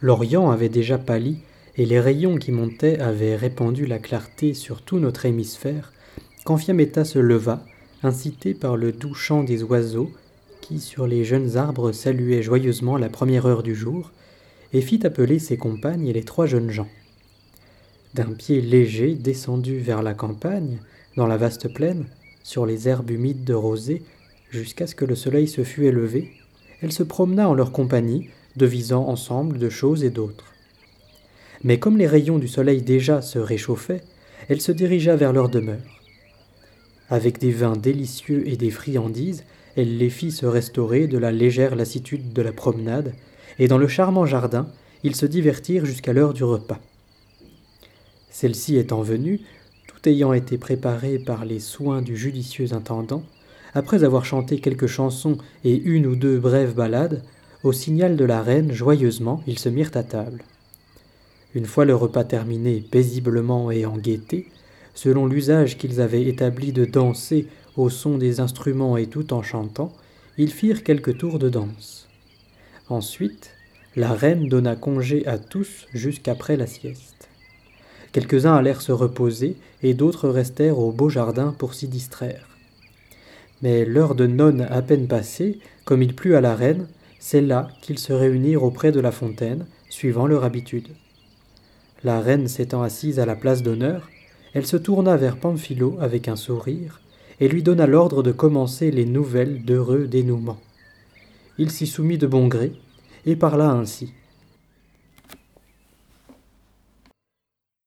L'Orient avait déjà pâli, et les rayons qui montaient avaient répandu la clarté sur tout notre hémisphère, quand Fiametta se leva, incité par le doux chant des oiseaux, qui sur les jeunes arbres saluaient joyeusement la première heure du jour, et fit appeler ses compagnes et les trois jeunes gens. D'un pied léger descendu vers la campagne, dans la vaste plaine, sur les herbes humides de rosée, jusqu'à ce que le soleil se fût élevé, elle se promena en leur compagnie, devisant ensemble de choses et d'autres. Mais comme les rayons du soleil déjà se réchauffaient, elle se dirigea vers leur demeure. Avec des vins délicieux et des friandises, elle les fit se restaurer de la légère lassitude de la promenade, et dans le charmant jardin, ils se divertirent jusqu'à l'heure du repas. Celle-ci étant venue, tout ayant été préparé par les soins du judicieux intendant, après avoir chanté quelques chansons et une ou deux brèves ballades, au signal de la reine, joyeusement, ils se mirent à table. Une fois le repas terminé paisiblement et en gaieté, selon l'usage qu'ils avaient établi de danser au son des instruments et tout en chantant, ils firent quelques tours de danse. Ensuite, la reine donna congé à tous jusqu'après la sieste. Quelques-uns allèrent se reposer et d'autres restèrent au beau jardin pour s'y distraire. Mais l'heure de nonne à peine passée, comme il plut à la reine, c'est là qu'ils se réunirent auprès de la fontaine, suivant leur habitude. La reine s'étant assise à la place d'honneur, elle se tourna vers Pamphilo avec un sourire, et lui donna l'ordre de commencer les nouvelles d'heureux dénouements. Il s'y soumit de bon gré, et parla ainsi.